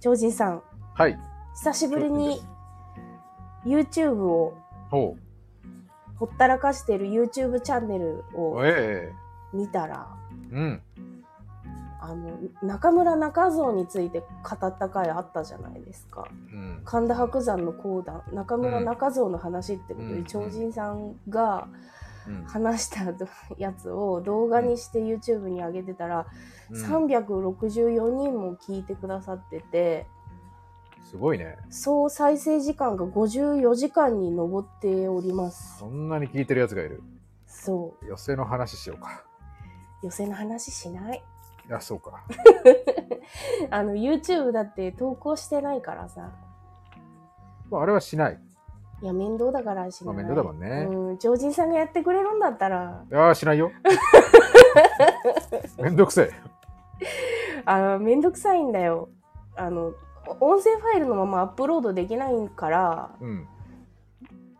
超人さん、はい。久しぶりに YouTube をほほったらかしてる YouTube チャンネルう。をえ見たら、えうん。あの、中村中蔵について語った回あったじゃないですか。うん。神田伯山の講談、中村中蔵の話ってことうんで、超人さんがうん話したやつを動画にして YouTube に上げてたら、うん364人も聞いてくださってて、すごいね。総再生時間が54時間に上っております。そんなに聞いてるやつがいる。そ寄せの話しようか。う。寄せの話しない。いや、そうか。あの、YouTube だって投稿してないからさ。まあ、あれはしない。いや、面倒だからしない。まあ面倒だもんねうん、超人さんがやってくれるんだったら、いやー、しないよ。めんどくせえ。あの、めんどくさいんだよ。あの、音声ファイルのままアップロードできないから、うん。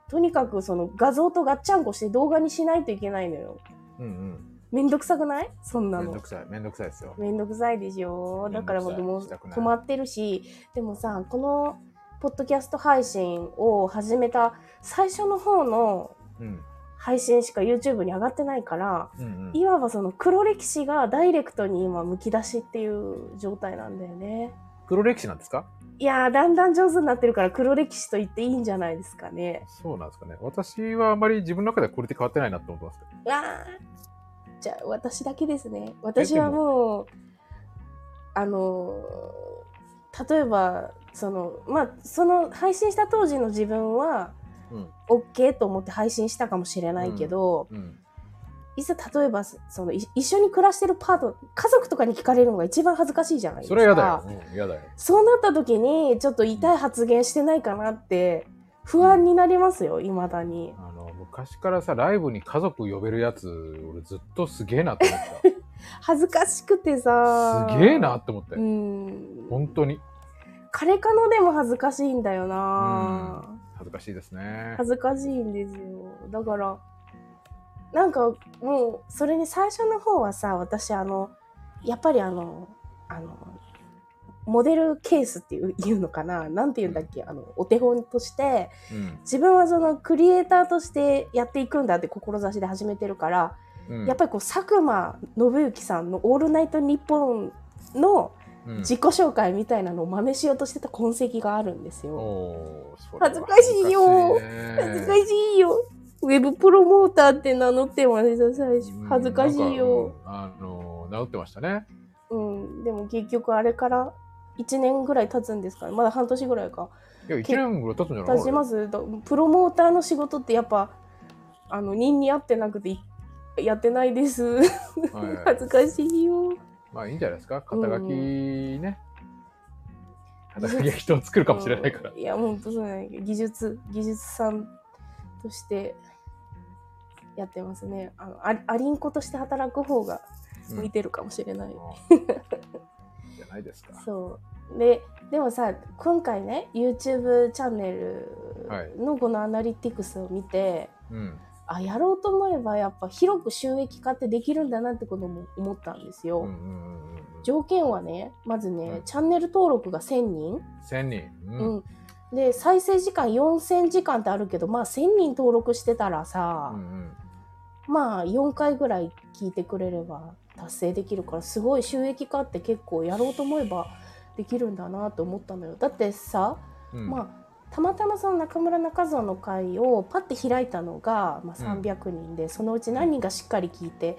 とにかくその画像とガッチャンコして動画にしないといけないのよ。うんうん。めんどくさくない？そんなのめんど。くさい。めんどくさいですよ。めんどくさいでしょだから僕も止まってるし、でもさ、このポッドキャスト配信を始めた最初の方のうん。配信しか YouTube に上がってないから、うんうん。いわばその黒歴史がダイレクトに今むき出しっていう状態なんだよね。黒歴史なんですか？いやー、だんだん上手になってるから黒歴史と言っていいんじゃないですかね。そうなんですかね。私はあまり自分の中ではこれで変わってないなと思ってますけど。うわーじゃあ私だけですね。私はもう、あのー、例えば、その、まあ、その配信した当時の自分は、うん。OK と思って配信したかもしれないけど、うん。いざ例えば、その、い一緒に暮らしてるパート、家族とかに聞かれるのが一番恥ずかしいじゃないですか。それは嫌だよ。だよ。そうなった時に、ちょっと痛い発言してないかなって、不安になりますよ、未だに。あの、昔からさ、ライブに家族呼べるやつ、俺ずっとすげえなって思っ 恥ずかしくてさ。た。すげえなって思ってう。ん。本当に。彼かのでも恥ずかしいんだよな、恥ずかしいですね。恥ずかしいんですよ。だから、なんかもう、それに最初の方はさ、私あの、やっぱりあの、あの、モデルケースっていう言うのかな？なんて言うんだっけ？あの、お手本として、うん。自分はそのクリエイターとしてやっていくんだって志で始めてるから、うん。やっぱりこう佐久間信之さんの「オールナイトニッポン」のうん自己紹介みたいなのを真似しようとしてた痕跡があるんですよ。恥ずかしいよ恥ずかしいよ。ウェブプロモーターって名乗ってました、最初。恥ずかしいよ。あの、治ってましたね。うん。でも結局あれから1年ぐらい経つんですから、まだ半年ぐらいか。いや、1年ぐらい経つんじゃない経ちます。だプロモーターの仕事ってやっぱ、あの、人に合ってなくていやってないです。恥ずかしいよ。まあいいんじゃないですか？肩書きね。肩書きが人を作るかもしれないからうん。いや、ほんとそうね。技術、技術さんとしてやってますね。あの、あアリンコとして働く方が向いてるかもしれない。うんじゃないですか。そう。で、でもさ、今回ね、YouTube チャンネルはいのこのアナリティクスを見て、うん。あ、やろうと思えばやっぱ広く収益化ってできるんだなってことも思ったんですよ。条件はね、まずね、うんチャンネル登録が1000人。1000人。う。うんん。で、再生時間4000時間ってあるけど、まあ1000人登録してたらさ、うんうんまあ4回ぐらい聞いてくれれば達成できるから、すごい収益化って結構やろうと思えばできるんだなと思ったのよ。だってさ、うんまあたまたまその中村中蔵の会をパッて開いたのが、まあ、うん。300人で、そのうち何人がしっかり聞いて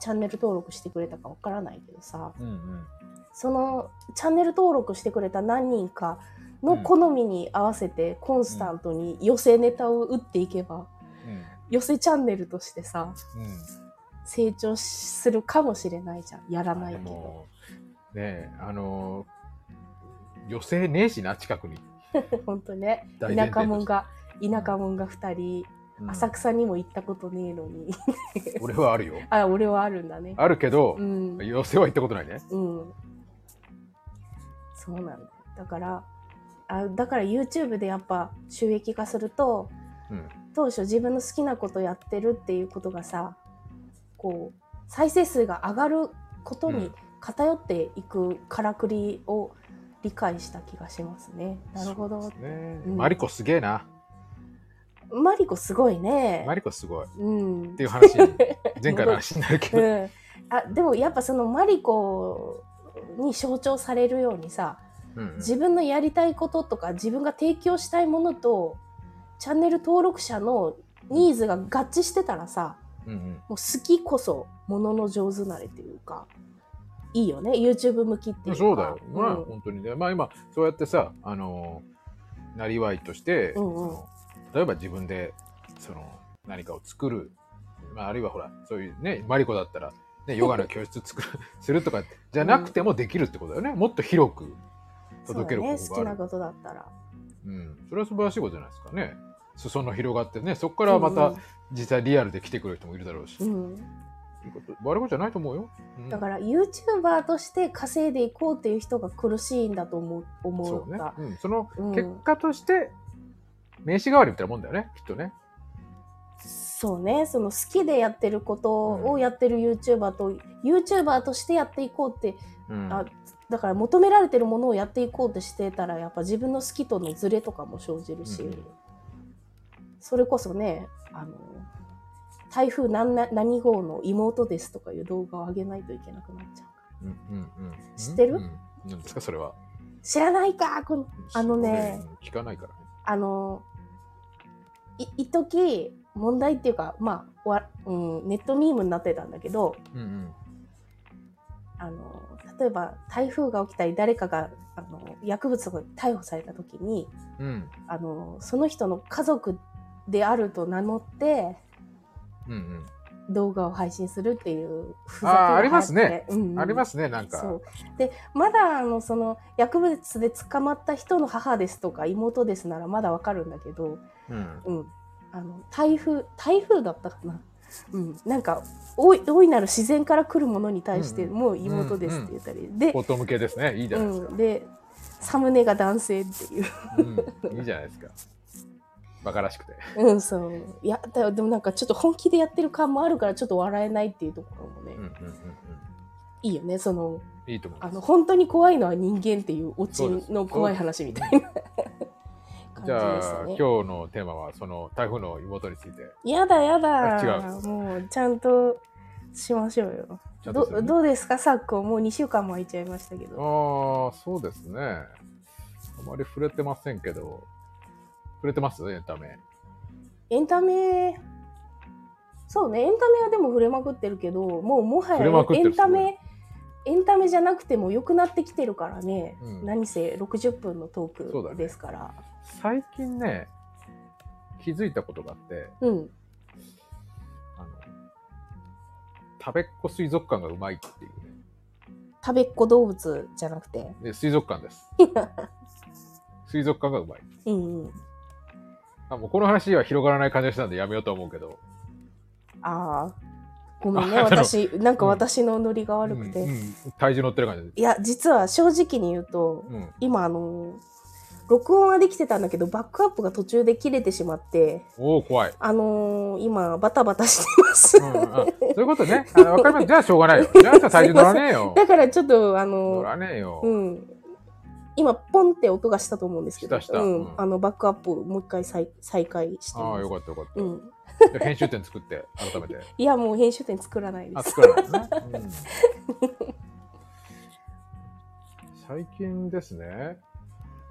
チャンネル登録してくれたかわからないけどさうんうん。そのチャンネル登録してくれた何人かの好みに合わせてコンスタントに寄せネタを打っていけば寄せチャンネルとしてさうん。うん。成長するかもしれないじゃん。やらないでけど。もねえあの寄せねえしな近くに、本当ね。田舎者が田舎者が2人、うん。浅草にも行ったことねえのに。俺はあるよ。あ俺はあるんだね。あるけどう、ん。寄せは行ったことないね。うん。そうなんだ。よだからあだから YouTube でやっぱ収益化するとうん。当初自分の好きなことやってるっていうことがさこう再生数が上がることにうん。偏っていくからくりを理解した気がしますね。なるほどねうんマリコすげえな。マリコすごいねマ。リコすごい。っうんて。いう話に、前回の話になるけど。うん、あでもやっぱそのマリコに象徴されるようにさうんうん自分のやりたいこととか自分が提供したいものとチャンネル登録者のニーズが合致してたらさうんうんもう好きこそものの上手なれっていうかいいよね。YouTube 向きっていうか。そうだよ、うん。まあ本当にね。まあ今そうやってさあのなりわいとして、うんうん。例えば自分でその何かを作る、まあ、あるいはほらそういうねマリコだったら、ね、ヨガの教室作る するとかじゃなくてもできるってことだよね、もっと広く届けるそうだね。好きなことだったら。うん、それは素晴らしいことじゃないですかね。裾野広がってねそこからまた実際リアルで来てくれる人もいるだろうし、うんうん。いいこと悪いことじゃないと思うよ、うん。だから YouTuber として稼いでいこうっていう人が苦しいんだと思う思そうね。うん、そのうん。結果として名刺代わりみたいなもんだよねきっとね。そうね。その好きでやってることをやってる YouTuber と、YouTuber としてやっていこうってうん。あだから求められてるものをやっていこうってしてたらやっぱ自分の好きとのズレとかも生じるし、うん。それこそねあの台風何な何号の妹ですとかいう動画を上げないといけなくなっちゃううんうんうん。知ってる？うん。何ですかそれは？知らないかこのあのねうん。聞かないからね。あのい一時問題っていうかまあわ、うん、ネットミームになってたんだけどうんうん。あの例えば台風が起きたり誰かがあの薬物が逮捕された時にうん。あのその人の家族であると名乗ってうんうん。動画を配信するっていうふあーありますね、うんうん。ありますねなんか。でまだあのその薬物で捕まった人の母ですとか妹ですならまだわかるんだけど、うん。うん、あの台風台風だったかな、うん、なんか大い大いなる自然から来るものに対してうん。もう妹ですって言ったり、で,、フォト向けですね。いいじゃないですか。うん、でサムネが男性っていう。うん。いいじゃないですかバカらしくて。うんそう。いやだでもなんかちょっと本気でやってる感もあるからちょっと笑えないっていうところもね、うんうんうんうん。いいよねそのいいと思あの本当に怖いのは人間っていうオチの怖い話みたいな 感じじゃあ。今日のテーマはその台風の妹について。やだやあだ違もうちゃんとしましょうよ。ね。どうですか？昨今もう2週間も空いちゃいましたけど。ああそうですね。あまり触れてませんけど触れてます？エンタメ。エンタメそうねエンタメはでも触れまくってるけどもうもはやエンタメエンタメじゃなくても良くなってきてるからね、うん。何せ60分のトークですから。最近ね気づいたことがあってうん。あの食べっ子水族館がうまいっていう。ね食べっ子動物じゃなくて。で水族館です。水族館がうまい。うんうんあもうこの話は広がらない感じがしたんでやめようと思うけど。ああごめんね私なんか私のノリが悪くて、うんうん。体重乗ってる感じ。でいや実は正直に言うとうん。今あの録音はできてたんだけどバックアップが途中で切れてしまっておお怖い、あのー今バタバタしてます、うんうん、あそういうことね。あわかります。じゃあしょうがないよ。じゃあ体重乗らねえよ。だからちょっとあ乗のらねえよ、うん今ポンって音がしたと思うんですけど。したした。うん。うん。あのバックアップをもう一回再再開してああよかったよかった、うん、編集点作って改めて。いやもう編集点作らないです。あ作らないのね、うん。最近ですね。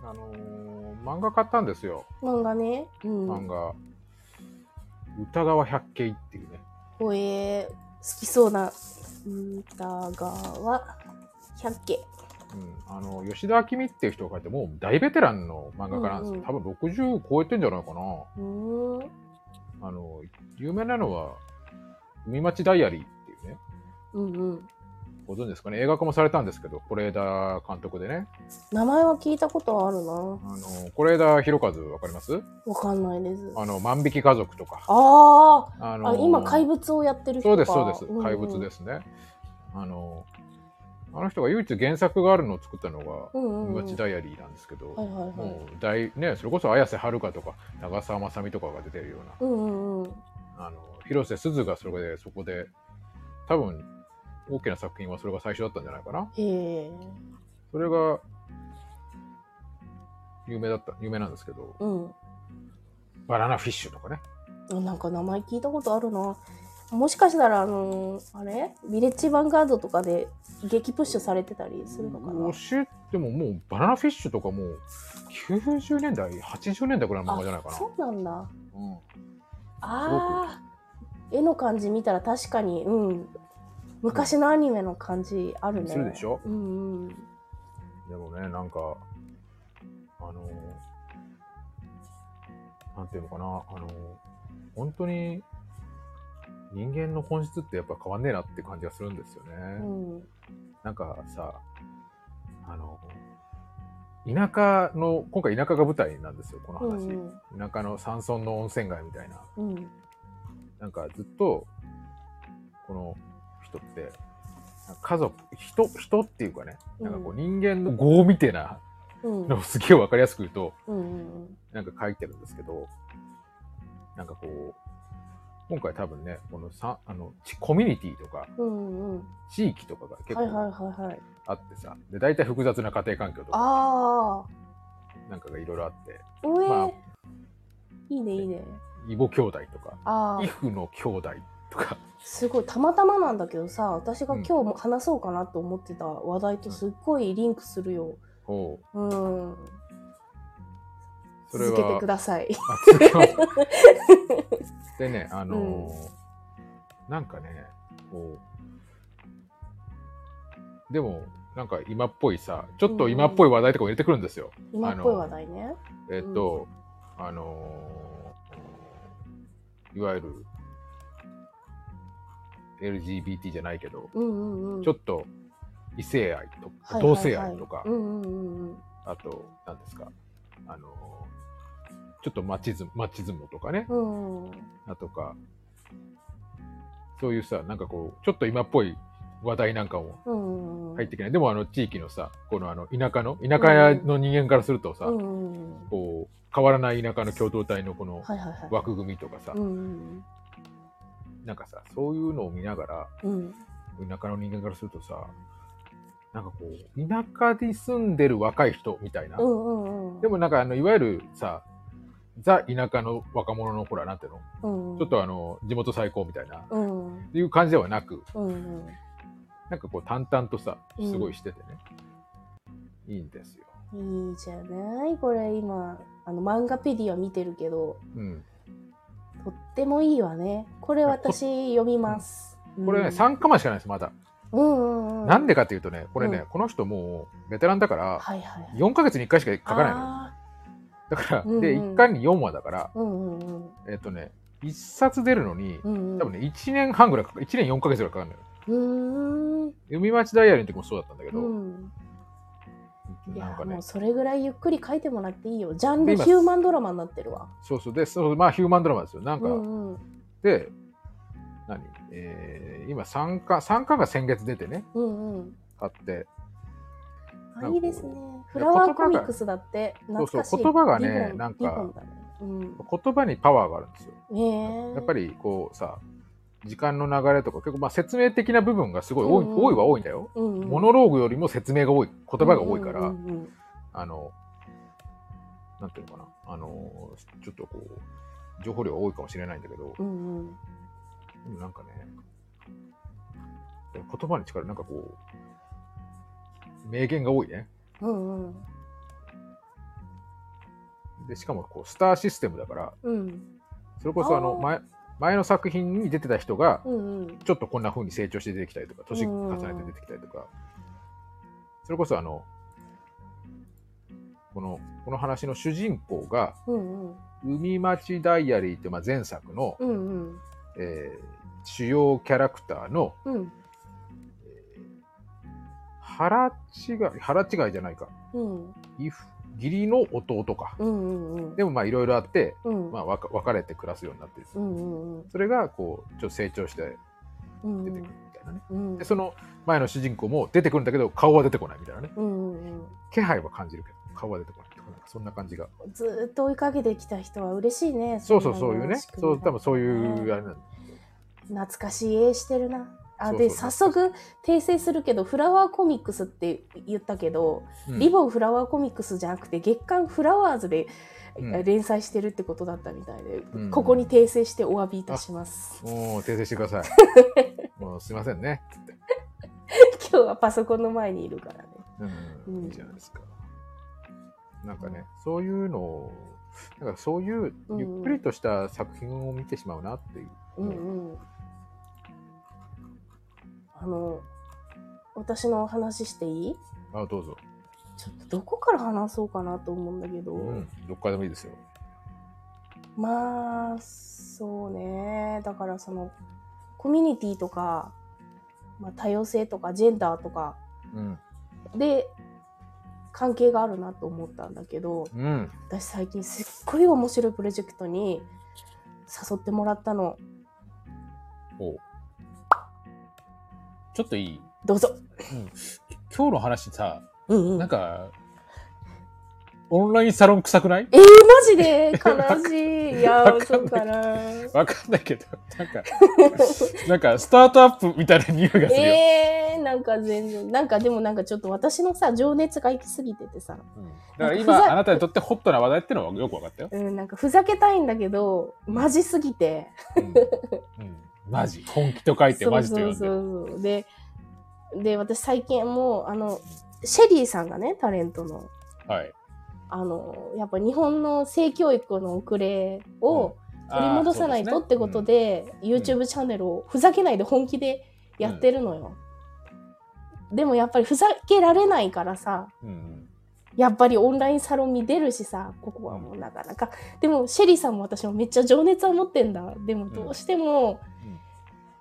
あのー漫画買ったんですよ。漫画ね。うん。漫画、歌川百景っていうね。ほえー、好きそうな歌川百景うん、あの吉田明美っていう人が書いてもう大ベテランの漫画家なんですよ、うんうん。多分60超えてんじゃないかな。うー。んあの有名なのは「海町ダイアリー」っていうね。うんうん。ご存知ですかね。映画化もされたんですけど是枝監督でね。名前は聞いたことあるな。あの是枝裕和わかります？わかんないです。あの万引き家族とか。あー。あのあ今怪物をやってる人そうかですそうです、んん。怪物ですね。あのあの人が唯一原作があるのを作ったのが「うんうんうん。海町ダイアリー」なんですけど、はいはいはい。もう大ねそれこそ綾瀬はるかとか長澤まさみとかが出てるような。うんうんうん。あの広瀬すずがそれでそこで多分大きな作品はそれが最初だったんじゃないかな。それが有名だった、有名なんですけど、うん。バナナフィッシュとかね。あなんか名前聞いたことあるな。もしかしたら、あのーあれ？ビレッジヴァンガードとかで激プッシュされてたりするのかな？教えてももうバナナフィッシュとかもう90年代、80年代ぐらいの漫画じゃないかな。そうなんだ。うんああ。絵の感じ見たら確かに、うん。昔のアニメの感じあるね。するでしょ？うんうん。でもね、なんか、あの、なんていうのかな、あの、本当に人間の本質ってやっぱ変わんねえなって感じがするんですよね。うん。なんかさ、あの、田舎の、今回田舎が舞台なんですよ、この話。うん田舎の山村の温泉街みたいな。うん。うん。なんかずっと、この人って、家族、人、人っていうかね、なんかこう人間の業みたいなうん。のをすげえわかりやすく言うと、うんうんなんか書いてるんですけど、なんかこう、今回多分ね、このさ、あの、ちコミュニティとか、うん。うんうん。地域とかが結構。あってさ、で、大体複雑な家庭環境とか、あなんかがいろいろあって、まあいいねいいね。異母兄弟とか、異。父の兄弟とか、すごいたまたまなんだけどさ私が今日も話そうかなと思ってた話題とすっごいリンクするよ。こう、うん。それは続けてください。でね、あのーなんかね、こう、でも、なんか今っぽいさ、ちょっと今っぽい話題とかも入れてくるんですよ。今っぽい話題ね。えっと、あのーいわゆる LGBT じゃないけど、うんうんうん。ちょっと異性愛とか、はいはいはい同性愛とか、うんうんうんうん。あと、何ですか、あのーちょっとマチズム、マチズムとかね、うんうんあとか、そういうさ、なんかこう、ちょっと今っぽい話題なんかもうんうん。入ってきない。でもあの地域のさ、このあの田舎の、田舎の人間からするとさ、うんうんうん。こう、変わらない田舎の共同体のこの。枠組みとかさ、うんうんなんかさ、そういうのを見ながら、うん。田舎の人間からするとさ、なんかこう、田舎に住んでる若い人みたいな。うんうんうん。でもなんかあの、いわゆるさ、ザ田舎の若者のほら、なんていうの、うん。うん、ちょっとあの、地元最高みたいな、うん。っていう感じではなく、うん。うん。なんかこう淡々とさ、うんすごいしててね、いいんですよ。いいじゃない？これ今あの漫画ペディア見てるけどうん。とってもいいわね。これ私読みます。これね、うん3巻までしかないです、まだ。うんうんうん。なんでかっていうとね、これね、うん。この人もうベテランだから、はいはいはい。4ヶ月に1回しか書かないのよ。あだから、うんうん。で、1巻に4話だから、ーうんうんうん。えっ、とね、1冊出るのに、うんうん。多分ね、1年半ぐらいかかる、1年4ヶ月ぐらいかかるのよ。うー。ん海町ダイアリーの時もそうだったんだけど、うん。いなんかね。やもう、それぐらいゆっくり書いてもらっていいよ。ジャンルヒューマンドラマになってるわ。そうそう、で、そうまあ、ヒューマンドラマですよ。なんか、うんうん。で、何？えー、今3巻、3巻が先月出てね、うんうん。あって、あいいですねフラワーコミックスだって懐かしいそうそう言葉がねなんかね。うん。言葉にパワーがあるんですよ。ねえ。やっぱりこうさ、時間の流れとか結構まあ説明的な部分がすごい多い,、うんうん。多いは多いんだよ。うんうん。モノローグよりも説明が多い、言葉が多いから、うんうんうん。あの、なんていうのかな、あの、ちょっとこう、情報量が多いかもしれないんだけど、うんうん。でもなんかね、言葉に力、なんかこう、名言が多いね。うんうん。で、しかもこう、スターシステムだから、うん。それこそあの、前、前の作品に出てた人が、うんうん。ちょっとこんな風に成長して出てきたりとか、年重ねて出てきたりとか、それこそあの、この、この話の主人公が、うんうん。海町ダイアリーってまあ前作の、うんうん。えー主要キャラクターのうん腹違い、腹違いじゃないか。うん義理の弟か。うんうんうんでもまあいろいろあって、うんまあわか別れて暮らすようになってる。うんうんうんそれがこう、ちょっと成長してうん出てくるみたいなね。うんで、その前の主人公も出てくるんだけど、顔は出てこないみたいなね。うんうんうん気配は感じるけど、顔は出てこないとか、なんかそんな感じが。ずーっと追いかけてきた人は嬉しいねそうそう、そういうね。そう、多分そういう、あうれなん懐かしい絵してるなあ、で、早速訂正するけど、フラワーコミックスって言ったけど、うんリボンフラワーコミックスじゃなくて、月刊フラワーズで、うん連載してるってことだったみたいで、うんここに訂正してお詫びいたします。もう訂正してください。もうすいませんね。今日はパソコンの前にいるからね。うん、うんいいじゃないですか。なんかね、そういうのを、なんかそういうゆっくりとした作品を見てしまうなっていう。うんうん。あの、私の話していい？あ、どうぞ。ちょっとどこから話そうかなと思うんだけど、うん、どっからでもいいですよ。まあ、そうね。だからその、コミュニティとか、まあ、多様性とかジェンダーとかうん。で関係があるなと思ったんだけど、うん。私最近すっごい面白いプロジェクトに誘ってもらったの。ちょっといい？どうぞ。今日の話さ、うんうん。なんか、オンラインサロン臭くない？えー、マジで？悲しい。いや、そうかな。わかんないけど、なんか、なんか、スタートアップみたいな匂いがするよ。えー、なんか全然、なんかでもなんかちょっと私のさ、情熱が行き過ぎててさ、うんだから今、あなたにとってホットな話題ってのはよくわかったよ。うん、なんかふざけたいんだけど、マジすぎて。うんうんマジ。本気と書いてマジと読んでそうる。そうそう。で、で、私最近もう、あの、シェリーさんがね、タレントの、はい。あの、やっぱ日本の性教育の遅れを取り戻さないとってことで、YouTube チャンネルをふざけないで本気でやってるのよ。でもやっぱりふざけられないからさ、うんうんやっぱりオンラインサロンに出るしさ、ここはもうなかなか。でも、シェリーさんも私もめっちゃ情熱を持ってんだ。でも、どうしても、うん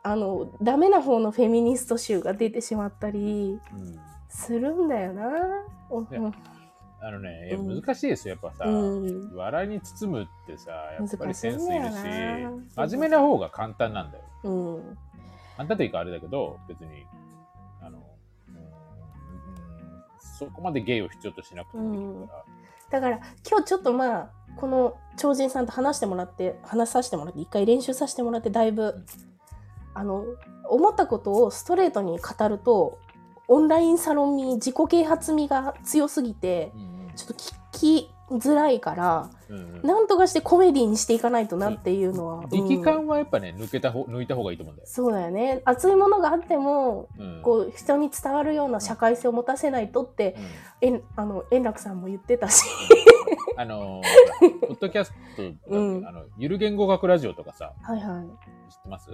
あの、ダメな方のフェミニスト集が出てしまったりうんするんだよな。おねあのね、うん難しいですよ、やっぱさ。うん。笑いに包むってさ、やっぱりセンスいるし真面目な方が簡単なんだよ。うん。簡単というかあれだけど、別に、そこまで芸を必要としなくてもできるから。だから、今日ちょっとまあ、この超人さんと話してもらって、話させてもらって、一回練習させてもらって、だいぶ、あの、思ったことをストレートに語ると、オンラインサロン味、自己啓発味が強すぎて、ちょっと聞きづらいから、うんうんなんとかしてコメディにしていかないとなっていうのは。力うん感はやっぱね、抜けた方、抜いた方がいいと思うんだよ。そうだよね。熱いものがあっても、うんこう、人に伝わるような社会性を持たせないとって、うんえんあの、円楽さんも言ってたし。あの、ポッドキャスト、うんあの、ゆる言語学ラジオとかさ、はいはい。知ってます？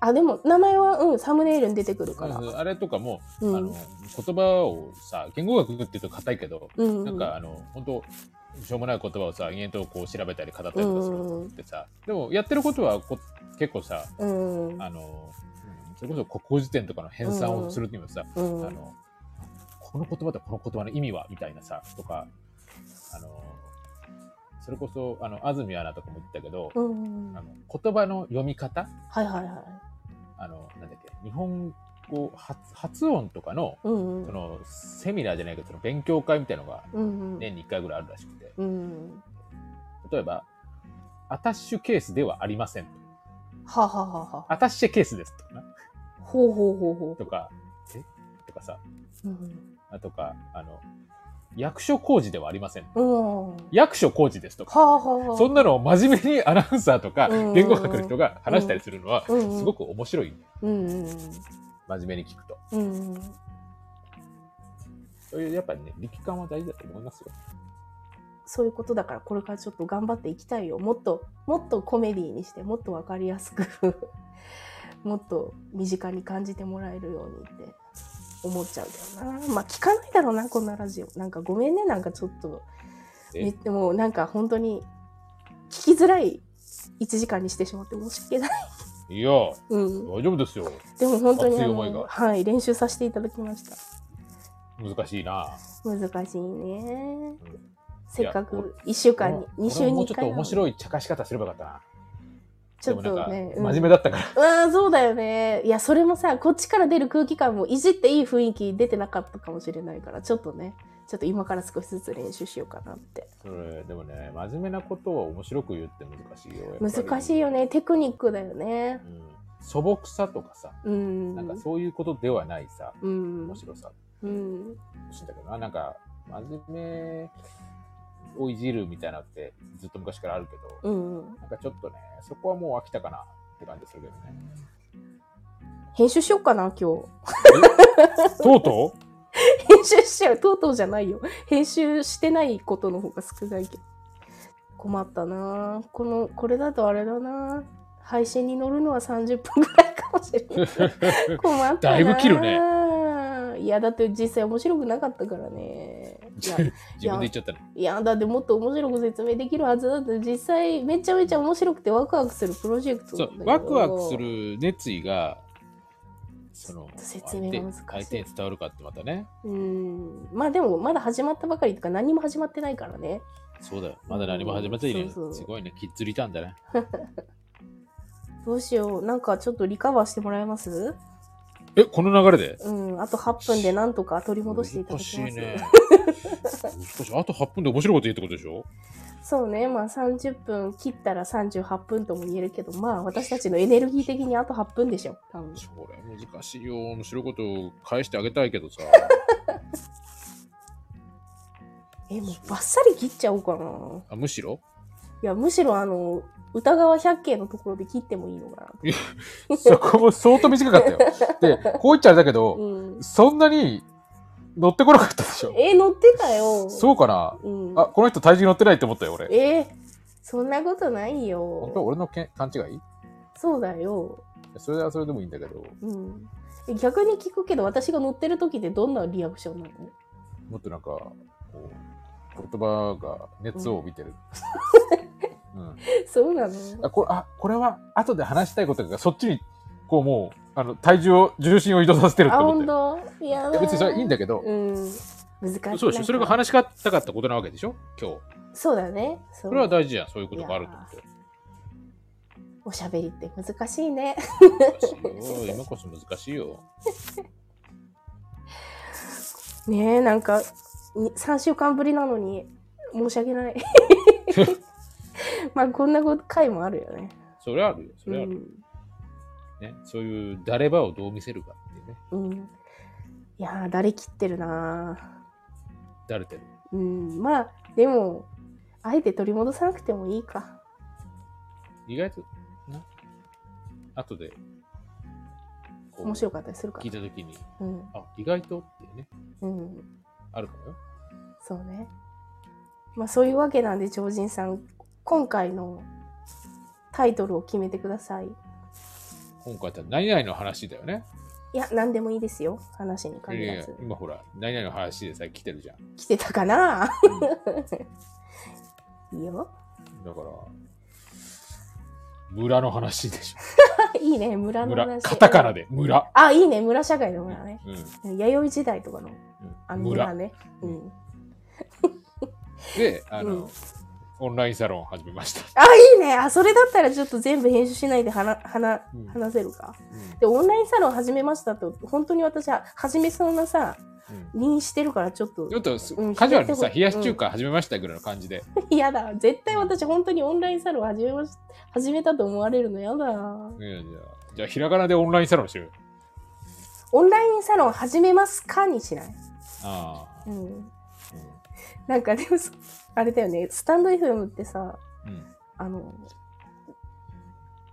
あ、でも、名前は、うん、サムネイルに出てくるから。あれとかも、うんあの、言葉をさ、言語学って言うと硬いけど、うん、なんかあの、本当しょうもない言葉をさ、延々とこう調べたり語ったりとかするってさ、でもやってることはこ結構さ、うん、あの、うんそれこそ国語辞典とかの編纂をするにもさ、うん、あの、この言葉とこの言葉の意味はみたいなさ、とか、あの、それこそ、あの、安住アナとかも言ってたけど、うん、あの言葉の読み方？はいはいはい。あの、なんだっけ、日本語発発音とかの、うん、その、セミナーじゃないけど、その勉強会みたいなのがうん、年に1回ぐらいあるらしくて、うん、例えば、アタッシュケースではありませんと。はははは。アタッシェケースですとかな。ほうほうほうほとか、え？とかさ、う。うん、あとか、あの、役所工事ではありません。うん、は役所工事ですとか。あはあはあ。そんなのを真面目にアナウンサーとかうん言語学の人が話したりするのは、うん、すごく面白い。うん、うん、真面目に聞くと。うん、そういう、やっぱりね、力感は大事だと思いますよ。そういうことだから、これからちょっと頑張っていきたいよ。もっと、もっとコメディにして、もっとわかりやすく、もっと身近に感じてもらえるようにって思っちゃうんだよな。まあ、聞かないだろうな、こんなラジオ。なんかごめんね、なんかちょっと。え？めでもなんか本当に聞きづらい1時間にしてしまって申し訳ない。いや、うん。大丈夫ですよ。でも本当にはい、練習させていただきました。難しいな。難しいね。うんせっかく1週間に、2週に1俺ももうちょっと面白い茶化し方すればよかったな。ちょっとね。真面目だったから。うあ、そうだよね。いや、それもさ、こっちから出る空気感もいじっていい雰囲気出てなかったかもしれないから、ちょっとね、ちょっと今から少しずつ練習しようかなって。それでもね、真面目なことを面白く言うって難しいよ。難しいよね。テクニックだよね。うん素朴さとかさ、うん。なんかそういうことではないさ、うん面。白さうん。欲しいんだけどな。なんか、真面目をいじるみたいなのってずっと昔からあるけど、うん。なんかちょっとね、そこはもう飽きたかなって感じするけどね。編集しよっかな、今日。とうと編集しちゃう。とうとうじゃないよ。編集してないことの方が少ないけど。困ったなこの、これだとあれだな配信に乗るのは30分ぐらいかもしれない。う 困ったなだいぶ切るね。いや、だって実際面白くなかったからね。自分で言っちゃったね。いやだってもっと面白く説明できるはずだって実際めちゃめちゃ面白くてワクワクするプロジェクトだけ、どワクワクする熱意が、その、説明が難しい相手に伝わるかってまたね。うんまあでもまだ始まったばかりとか何も始まってないからねそうだよ。まだ何も始まっていない。そうそうすごいね。キッズリターンだね。どうしようなんかちょっとリカバーしてもらえます？え、この流れで？うんあと8分でなんとか取り戻していただ難きます？しいね。難しい。あと8分で面白いこと言うってことでしょ？そうねまあ30分切ったら38分とも言えるけどまあ私たちのエネルギー的にあと8分でしょ多分それ難しいよ。面白いことを返してあげたいけどさ。えもうバッサリ切っちゃおうかなあむしろ？いやむしろあの歌川百景のところで切ってもいいのかなそこも相当短かったよ。で、こう言っちゃあれだけど、うんそんなに乗ってこなかったでしょ。え乗ってたよ。そうかな？うん、あ、この人体重乗ってないって思ったよ、俺。えーそんなことない本よ当俺のけ勘違い？そうだよ、それはそれでもいいんだけど、うん、え逆に聞くけど私が乗ってる時ってどんなリアクションなの？もっとなんか、こう、言葉が熱を帯びてる。うん。そうなの？あ、これ、あ、これは後で話したいことが、そっちに、こうもう、あの、体重を、重心を移動させてるってあ思って。本当？いや別にそれはいいんだけど、うん難しいそうでしょそれが話したかったことなわけでしょ？今日。そうだねそそれは大事じゃん。そういうことがあると思って。おしゃべりって難しいね。今こそ難しいよ。ねえなんかに3週間ぶりなのに申し訳ない まあこんなこと回もあるよねそれあるよ。それある。うんね。そういう誰ばをどう見せるかっていうね。うん、いやー誰切ってるなだれてる。ーうんまあでもあえて取り戻さなくてもいいか意外と、な。後で、面白かったりするか聞いたときに、うんあ、意外とっていうね、うんあるかもよ。そうねまあそういうわけなんで超人さん今回のタイトルを決めてください今回って何々の話だよね。いや何でもいいですよ。話にいやいや限らず今ほら、何々の話でさ、来てるじゃん。来てたかな？いいよ。だから、村の話でし いいね村の話。カタカナで、村。あいいね村社会の村ね。うん。弥生時代とかのうん。あの村村。ねうん。で、あの、うんオンラインサロン始めました。あ、いいね。あ、それだったらちょっと全部編集しないで話、話うん、話せるか。うんで、オンラインサロン始めましたと、本当に私は始めそうなさ、うん認してるからちょっとちょっとす、うんカジュアルにさ、うん冷やし中華始めましたぐらいの感じで。嫌だ。絶対私本当にオンラインサロン始めまし、始めたと思われるの嫌だ。いやじゃあ、じゃあ、ひらがなでオンラインサロンしてる。オンラインサロン始めますかにしないああ。うん。なんかでもそ、あれだよね、スタンド FM ってさ、うん。うんあの、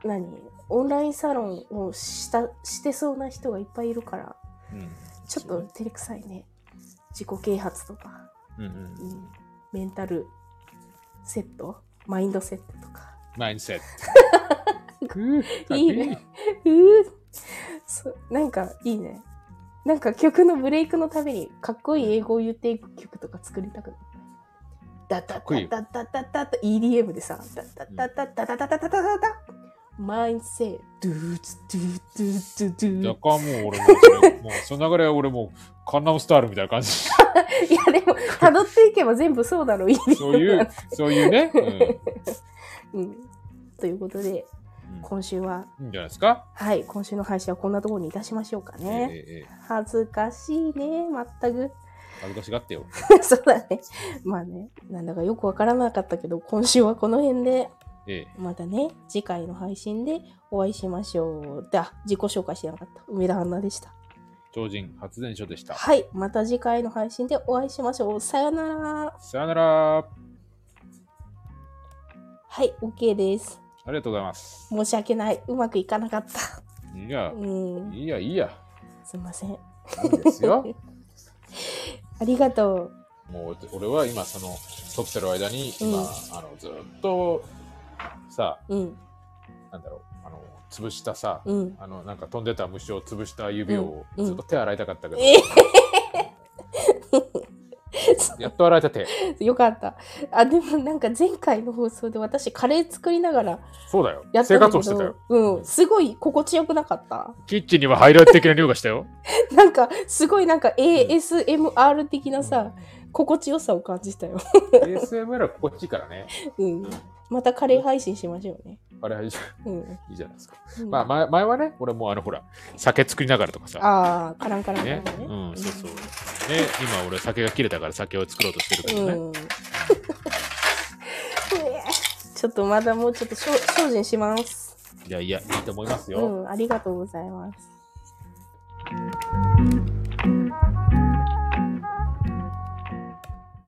何？オンラインサロンをした、してそうな人がいっぱいいるから、うん。ちょっと照れくさいね。自己啓発とか、うんうん。うん、メンタルセット、マインドセットとか。マインドセット。いいね。うなんかいいね。なんか曲のブレイクのためにかっこいい英語を言っていく曲とか作りたくない。ダダこいいダダダダダ EDM でさ、ダダダダダダダダダダダダマインセット、ドゥーツドゥードゥードゥードゥ若干もう俺もそれ、もうその流れは俺もうカンナムスタールみたいな感じ。いやでも、辿っていけば全部そうだろう、EDM そういう、そういうね。うん。ということで、今週は、いいんじゃないですかはい、今週の配信はこんなところにいたしましょうかね。ええ恥ずかしいね、まったく。恥ずかしがってよ。そうだね。まあね、なんだかよくわからなかったけど、今週はこの辺で、ええ。またね、次回の配信でお会いしましょう。だ、自己紹介してなかった。梅田アンナでした。超人発電所でした。はい、また次回の配信でお会いしましょう。さよなら。さよなら。あはい、OK です。りがとうございます。申し訳ない。うまくいかなかった。いやう、ん、いいや、いいや。すいません。ですよ。ありがとう。もう俺は今その撮ってる間に今、うん。あのずっとさうん、なんだろうあの潰したさ、うん。あのなんか飛んでた虫を潰した指をうん。ずっと手洗いたかったけど、え やっと洗えた手よかった。あ、でもなんか前回の放送で私カレー作りながらそうだよやった生活をしてたようん、すごい心地よくなかった。キッチンにはハイライト的な量がしたよ なんかすごいなんか ASMR 的なさ、心地よさを感じたよ。ASMR は心地いいからねうん。またカレー配信しましょうね。あれいいじゃうん。んいいじゃないですか、うんまあ前前はね俺もうあのほら酒作りながらとかさああ、カランカランカラねンね。うんそうそうね今俺酒が切れたから酒を作ろうとしてるけどね、うん。ちょっとまだもうちょっと精進します。いやいやいいと思いますよ、うん、ありがとうございます。